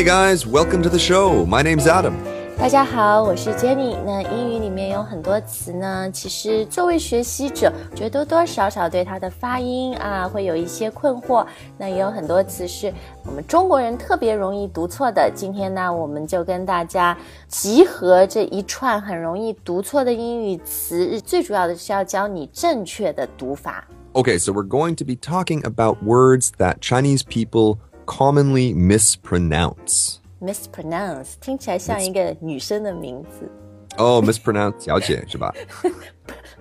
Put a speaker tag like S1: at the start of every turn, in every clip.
S1: Hey guys, welcome to the show. My name's Adam.
S2: 大家好，我是 Jenny。那英语里面有很多词呢，其实作为学习者，我觉得多多少少对它的发音啊会有一些困惑。那也有很多词是我们中国人特别容易读错的。今天呢，我们就跟大家集合这一串很容易读错的英语词，最主要的是要教你正确的读法。
S1: Okay, so we're going to be talking about words that Chinese people commonly mispronounce.
S2: mispronounce 听起来像一个女生的名字
S1: Oh, mispronounce 小姐是吧？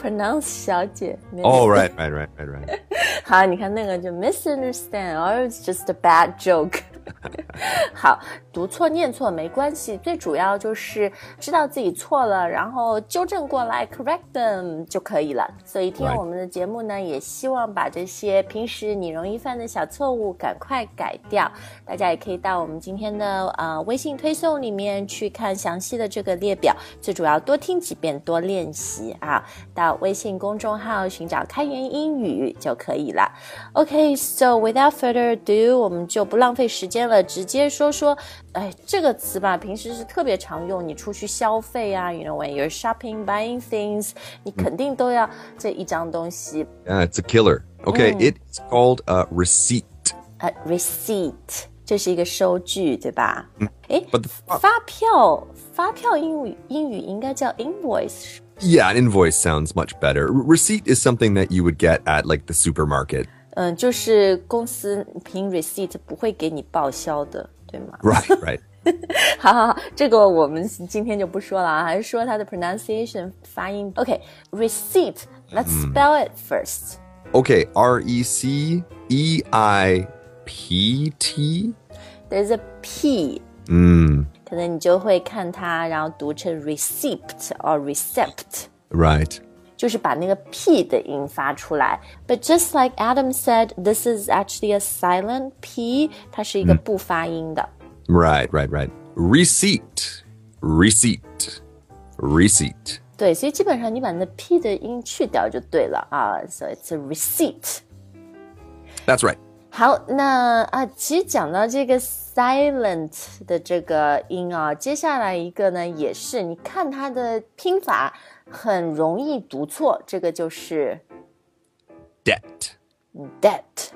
S2: ，pronounce 小姐。
S1: Oh, right, right, right, right, right.
S2: 好，你看那个就 misunderstand or it's just a bad joke 。 好，读错念错没关系，最主要就是知道自己错了，然后纠正过来 correct them 就可以了。所以听.我们的节目呢，也希望把这些平时你容易犯的小错误赶快改掉。大家也可以到我们今天的呃微信推送里面去看详细的这个列表，最主要多听几遍，多练习啊。到微信公众号寻找开源英语就可以了。OK，so、without further ado，我们就不浪费时间了，直接说说，哎，这个词吧，平时是特别常用，你出去消费啊，you know when you're shopping buying things，你肯定都要这一张东西，
S1: Yeah, it's a killer. Okay, it's called a receipt.
S2: 呃，receipt，这是一个收据，对吧？哎、
S1: But the,
S2: 发票，发票英语英语应该叫 invoice，
S1: yeah, an invoice sounds much better. R- receipt is something that you would get at like the supermarket.
S2: 嗯，就是公司凭 receipt 不会给你报销的，对吗
S1: ？Right, right.
S2: 好好好，这个我们今天就不说了啊，还是说它的 pronunciation 发音。OK，receipt，let's、spell it first。
S1: Okay, R E C E I P T.
S2: There's a
S1: p，Mm,
S2: 可能你就会看它，然后读成 receipt or recept。
S1: right.
S2: 就是把那个 p 的音发出来。But just like Adam said, this is actually a silent p，它是一个不发音的。
S1: Right, right, right. Receipt. Receipt. Receipt.
S2: 对，所以基本上你把那 p 的音去掉就对了啊。So it's a receipt。
S1: That's right.
S2: 好，那啊，其实讲到这个 silent 的这个音啊，接下来一个呢，也是你看它的拼法很容易读错，这个就是
S1: Debt.
S2: debt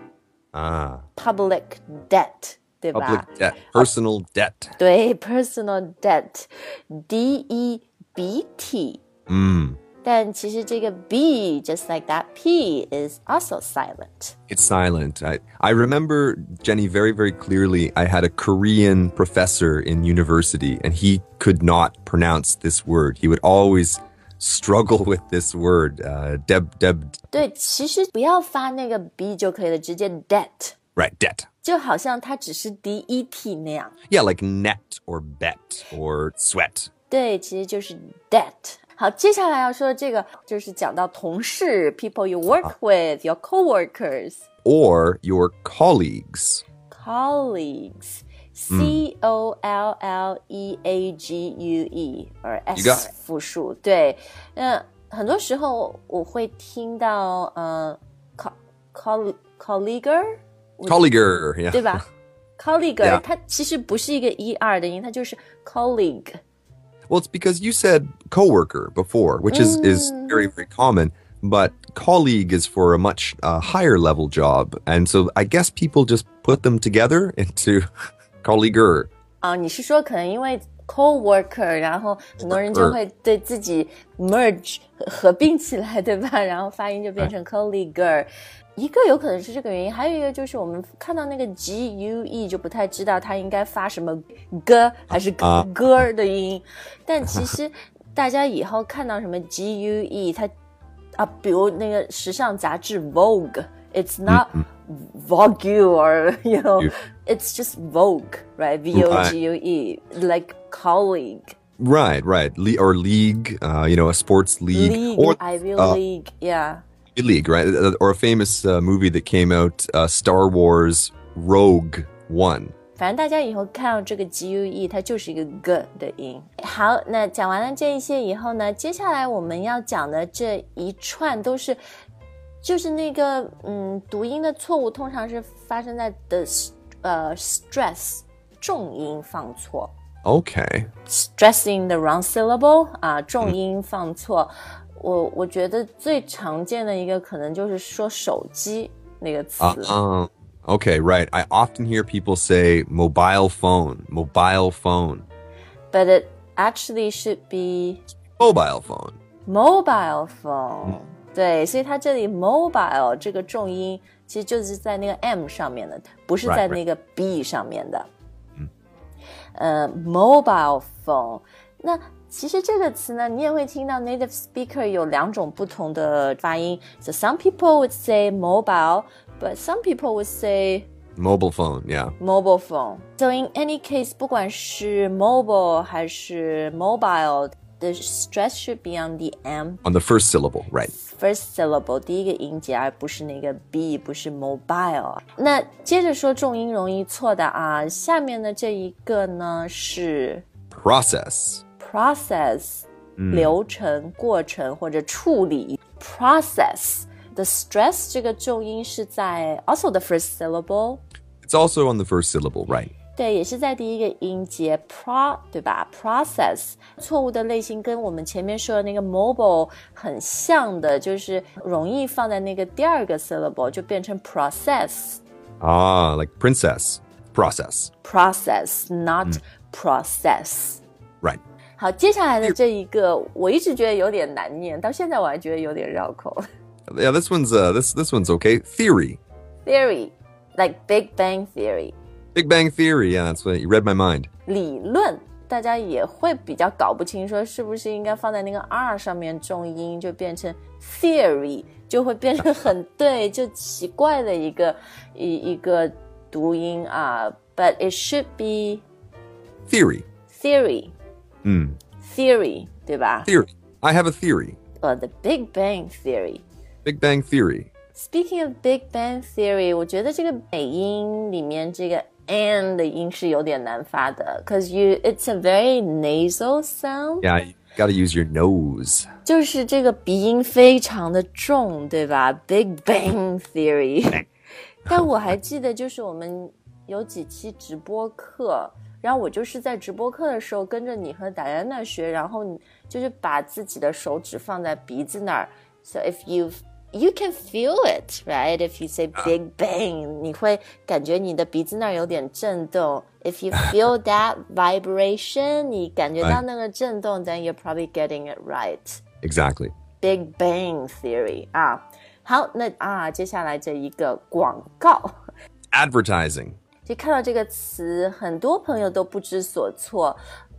S1: Ah,
S2: public debt，对吧
S1: public debt. Personal debt.
S2: 对，personal debt，D E B T。
S1: Mm.
S2: 但其实这个 B just like that P is also silent。
S1: It's silent. I, I remember, Jenny, very, very clearly. I had a Korean professor in university, and he could not pronounce this word. He would always struggle with this word. Uh, deb, deb,
S2: 对，其实不要发那个 B 就可以了，直接 debt。
S1: right, debt.
S2: 就好像它只是 D E T 那样，
S1: Yeah, like net or bet or sweat.
S2: 对，其实就是 debt。 好，接下来要说的这个就是讲到同事，people you work with，your coworkers。
S1: Or your colleagues.
S2: colleagues. C O L L E A G U E or
S1: You got
S2: S
S1: it.
S2: 复数，对，那很多时候我会听到呃，co coll colleaguer，
S1: Colleaguer. Yeah.
S2: 对吧？colleaguer
S1: Yeah.
S2: 它其实不是一个 e r 的音，它就是 colleague。
S1: Well, it's because you said coworker before, which is, is very, very common. But colleague is for a much uh, higher level job. And so I guess people just put them together into colleaguer.
S2: 啊，你是说可能因为 co-worker，然后很多人就会对自己 merge 合合并起来，对吧？然后发音就变成 colleaguer。 一个有可能是这个原因，还有一个就是我们看到那个 g u e 就不太知道它应该发什么 g 还是
S1: 啊
S2: g 的音，但其实大家以后看到什么 g u e，它啊，比如那个时尚杂志 Vogue，it's not Vogue or you know it's just Vogue right V O G U E like colleague
S1: Right, right. Le- or league, uh, you know, a sports league.
S2: league
S1: or
S2: Ivy
S1: uh,
S2: League yeah
S1: league, right? Uh, Or a famous uh, movie that came out, uh, Star Wars Rogue One.
S2: 反正大家以后看到这个 G U E，它就是一个 g 的音。好，那讲完了这一些以后呢，接下来我们要讲的这一串都是，就是那个嗯，读音的错误通常是发生在的呃 stress 重音放错。
S1: Okay.
S2: stressing the wrong syllable 啊，重音放错。 我我觉得最常见的一个可能就是说手机那个词。
S1: Uh, okay, right. I often hear people say mobile phone, mobile phone,
S2: But it actually should be
S1: mobile phone.
S2: mobile phone、对，所以它这里 mobile 这个重音其实就是在那个 m 上面的，不是在那个 b 上面的。呃，mobile phone。那其实这个词呢，你也会听到 native speaker 有两种不同的发音。So some people would say mobile, but some people would say
S1: Mobile phone, yeah.
S2: mobile phone. So in any case，不管是 mobile 还是 mobile。The stress should be on the M
S1: On the first syllable, right.
S2: first syllable 第一个音节，而不是那个 B，不是 mobile。那接着说重音容易错的啊，下面的这一个呢是
S1: Process.
S2: process，、流程、过程或者处理 process。The stress 这个重音是在 also the first syllable，
S1: It's also on the first syllable, right.
S2: 对，也是在第一个音节 pro，对吧？process 错误的类型跟我们前面说的那个 mobile 很像的，就是容易放在那个第二个 syllable，就变成 process。
S1: Ah, like princess. Process.
S2: process not process。
S1: Right.
S2: 好，接下来的这一个，我一直觉得有点难念，到现在我还觉得有点绕口。
S1: Yeah, this one's uh this this one's okay. Theory.
S2: Theory like Big Bang Theory，
S1: Big Bang Theory. Yeah, that's what you read my mind.
S2: 理论大家也会比较搞不清，说是不是应该放在那个 R 上面重音，就变成 theory，就会变成很对，就奇怪的一个一一个读音啊。But it should be
S1: Theory.
S2: theory
S1: Mm.
S2: theory，对吧？
S1: Theory. I have a theory.
S2: 呃、t h e Big Bang Theory。
S1: Big Bang Theory.
S2: Speaking of Big Bang Theory，我觉得这个美音里面这个 n 的音是有点难发的，cause you it's a very nasal sound，、
S1: Yeah, you got to use your nose.
S2: 就是这个鼻音非常的重，对吧？Big Bang Theory，但我还记得就是我们有几期直播课。 然后我就是在直播课的时候跟着你和 Diana 学，然后你就是把自己的手指放在鼻子那儿。So if you you can feel it, right? If you say Big Bang，你会感觉你的鼻子那儿有点震动。If you feel that vibration，你感觉到那个震动，then you're probably getting it right.
S1: Exactly.
S2: Big Bang Theory 啊，好，那啊，接下来这一个广告。
S1: Advertising.
S2: 就看到这个词，很多朋友都不知所措。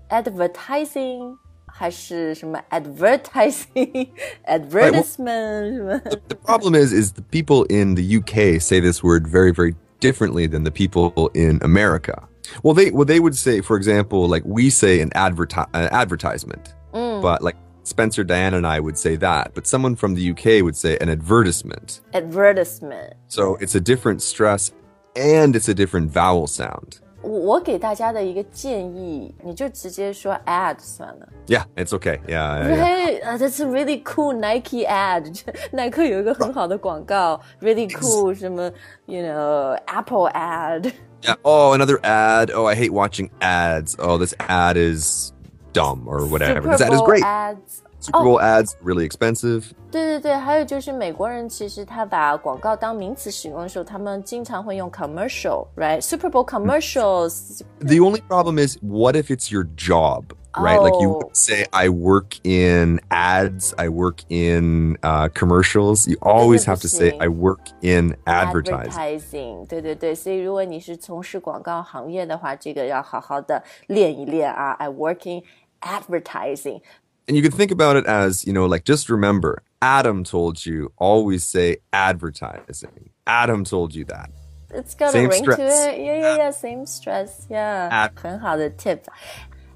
S2: Advertising 还是什么 advertising advertisement 什么？
S1: The problem is, is the people in the UK say this word very, very differently than the people in America. Well, they well they would say, for example, like we say an adverti- an advertisement, but like Spencer, Diana, and I would say that, but someone from the UK would say an advertisement.
S2: advertisement。
S1: So it's a different stress and it's a different vowel sound.
S2: 我我给大家的一个建议，你就直接说 ad 算了。
S1: Yeah, it's okay. Yeah, yeah, yeah.
S2: Hey, uh, that's a really cool Nike ad 。耐克有一个很好的广告，really cool 什么，you know Apple ad。
S1: Yeah. Oh, another ad. Oh, I hate watching ads. Oh, this ad is dumb or whatever.
S2: Super
S1: This ad is
S2: Bowl
S1: great.
S2: ads。
S1: Super Bowl ads really expensive.
S2: 对对对，还有就是美国人其实他把广告当名词使用的时候，他们经常会用 commercial，right？Super Bowl commercials，
S1: The only problem is, what if it's your job, right? Like you
S2: Oh.
S1: would say, I work in ads, I work in uh, commercials. You always have to say,
S2: Interesting.
S1: I work in advertising.
S2: advertising，对对对，所以如果你是从事广告行业的话，这个要好好的练一练啊。I work in advertising，
S1: And you can think about it as, you know, like just remember, Adam told you always say advertising. Adam told you that.
S2: It's got
S1: Same
S2: a ring to
S1: stress.
S2: it. Yeah, yeah, yeah. Same stress. Yeah.
S1: Ah.
S2: 很好的 tip.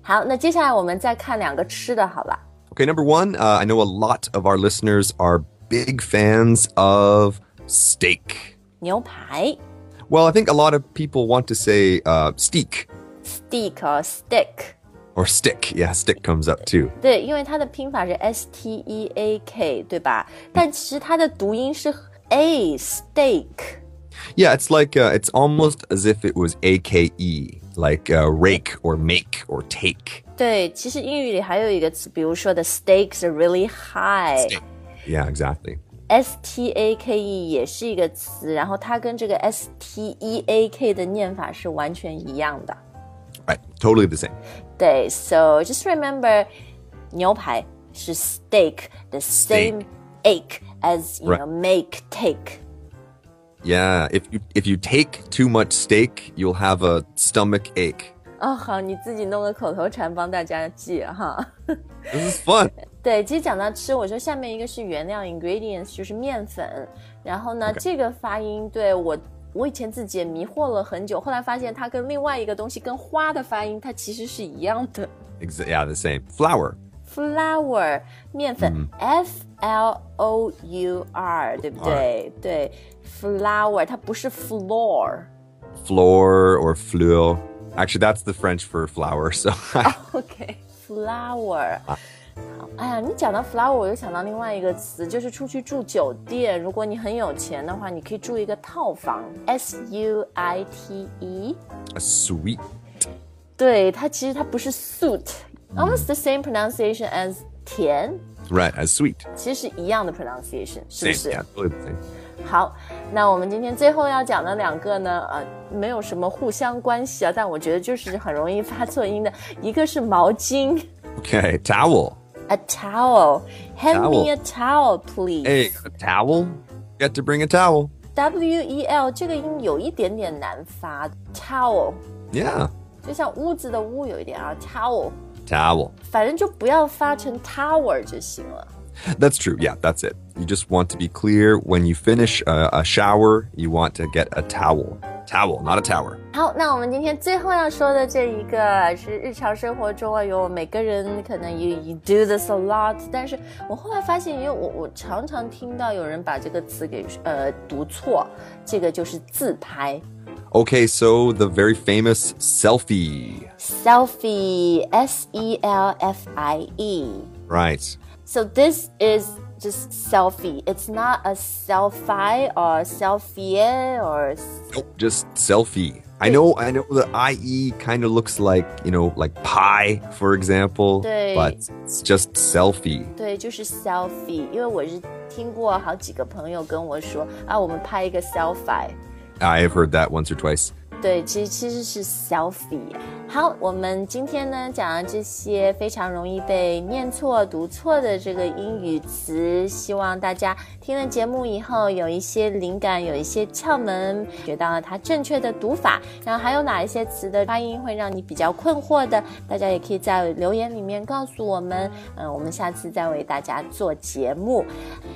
S2: 好，那接下来我们再看两个吃的，好吧？
S1: Okay, number one, uh, I know a lot of our listeners are big fans of steak.
S2: 牛排
S1: Well, I think a lot of people want to say uh, steak
S2: steak 和 stick。
S1: or stick. Yeah, stick comes up too.
S2: 对，因为它的拼法是 S T E A K，对吧？但其实它的读音是 A steak。
S1: Yeah, it's like uh, it's almost as if it was A K E. like uh, rake or make or take.
S2: 对，其实英语里还有一个词，比如说 the stakes are really high。
S1: Yeah, exactly.
S2: S T A K E 也是一个词，然后它跟这个 S T E A K 的念法是完全一样的。
S1: Right. Totally the same.
S2: 对，so just remember，牛排是 steak，the same ache as you
S1: Right.
S2: know make take。
S1: Yeah, if you if you take too much steak, you'll have a stomach ache.
S2: 哦，好，你自己弄个口头禅帮大家记哈。
S1: This is fun.
S2: 对，其实讲到吃，我说下面一个是原料 ingredients，就是面粉。然后呢这个发音对我， 我以前自己也迷惑了很久，后来发现它跟另外一个东西跟花的发音，它其实是一样的。
S1: Exa- yeah, the same. Flour.
S2: flour 面粉、f l o u r 对不对？对，flour 它不是 floor。
S1: Floor or fleur. Actually, that's the French for flour. So
S2: OK，flower、好，哎呀，你讲到 flower，我又想到另外一个词，就是出去住酒店，如果你很有钱的话，你可以住一个套房，S U I T E。
S1: a sweet.
S2: 对，它其实它不是 suit，almost the same pronunciation as 甜
S1: ，Right, as sweet.
S2: 其实是一样的 pronunciation，是不.是.好，那我们今天最后要讲的两个呢，呃，没有什么互相关系啊，但我觉得就是很容易发错音的，一个是毛巾
S1: Okay, towel.
S2: ，a towel，hand me
S1: Towel.
S2: a towel please。
S1: Hey, a towel? Get to bring a towel.
S2: W E L 这个音有一点点难发，towel，
S1: Yeah,
S2: 就像屋子的屋有一点啊，towel，
S1: towel.
S2: 反正就不要发成 tower 就行了。
S1: That's true. Yeah, that's it. You just want to be clear when you finish a, a shower, you want to get a towel. Towel, not a tower.
S2: 好，那我们今天最后要说的这一个是日常生活中啊，有每个人可能 you you do this a lot，但是我后来发现，因为我我常常听到有人把这个词给呃读错，这个就是自拍
S1: Okay, so the very famous selfie.
S2: selfie s e l f i e。
S1: Right.
S2: So this is just selfie. It's not a selfie or selfie or
S1: Nope, just selfie. I know, I know the IE kind of looks like, you know, like pie, for example,
S2: 对。
S1: but it's just selfie.
S2: 对，就是 selfie。因为我是听过好几个朋友跟我说啊，我们拍一个 selfie。
S1: I have heard that once or twice.
S2: 对，其实其实是 selfie。 好，我们今天呢讲了这些非常容易被念错、读错的这个英语词，希望大家听了节目以后有一些灵感，有一些窍门，学到了它正确的读法。然后还有哪一些词的发音会让你比较困惑的，大家也可以在留言里面告诉我们。嗯，我们下次再为大家做节目。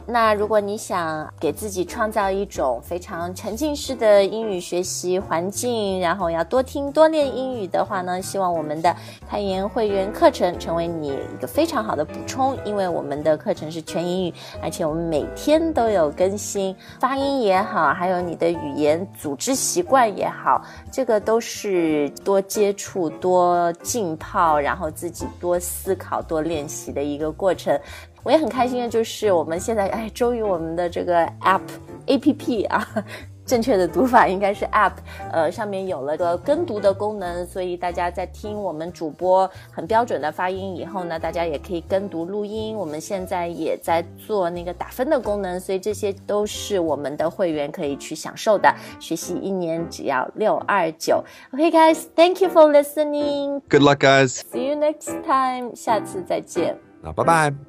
S2: 那如果你想给自己创造一种非常沉浸式的英语学习环境，然后要多听多练英语的话，希望我们的开言会员课程成为你一个非常好的补充，因为我们的课程是全英语，而且我们每天都有更新，发音也好，还有你的语言组织习惯也好，这个都是多接触、多浸泡，然后自己多思考、多练习的一个过程。我也很开心的就是，我们现在哎，终于我们的这个 app A P P 啊，正确的读法应该是 app，呃，上面有了个跟读的功能，所以大家在听我们主播很标准的发音以后呢，大家也可以跟读录音。我们现在也在做那个打分的功能，所以这些都是我们的会员可以去享受的。学习一年只要六二九。OK guys，thank you for listening.
S1: Good luck, guys.
S2: See you next time. 下次再见。
S1: Uh, bye bye.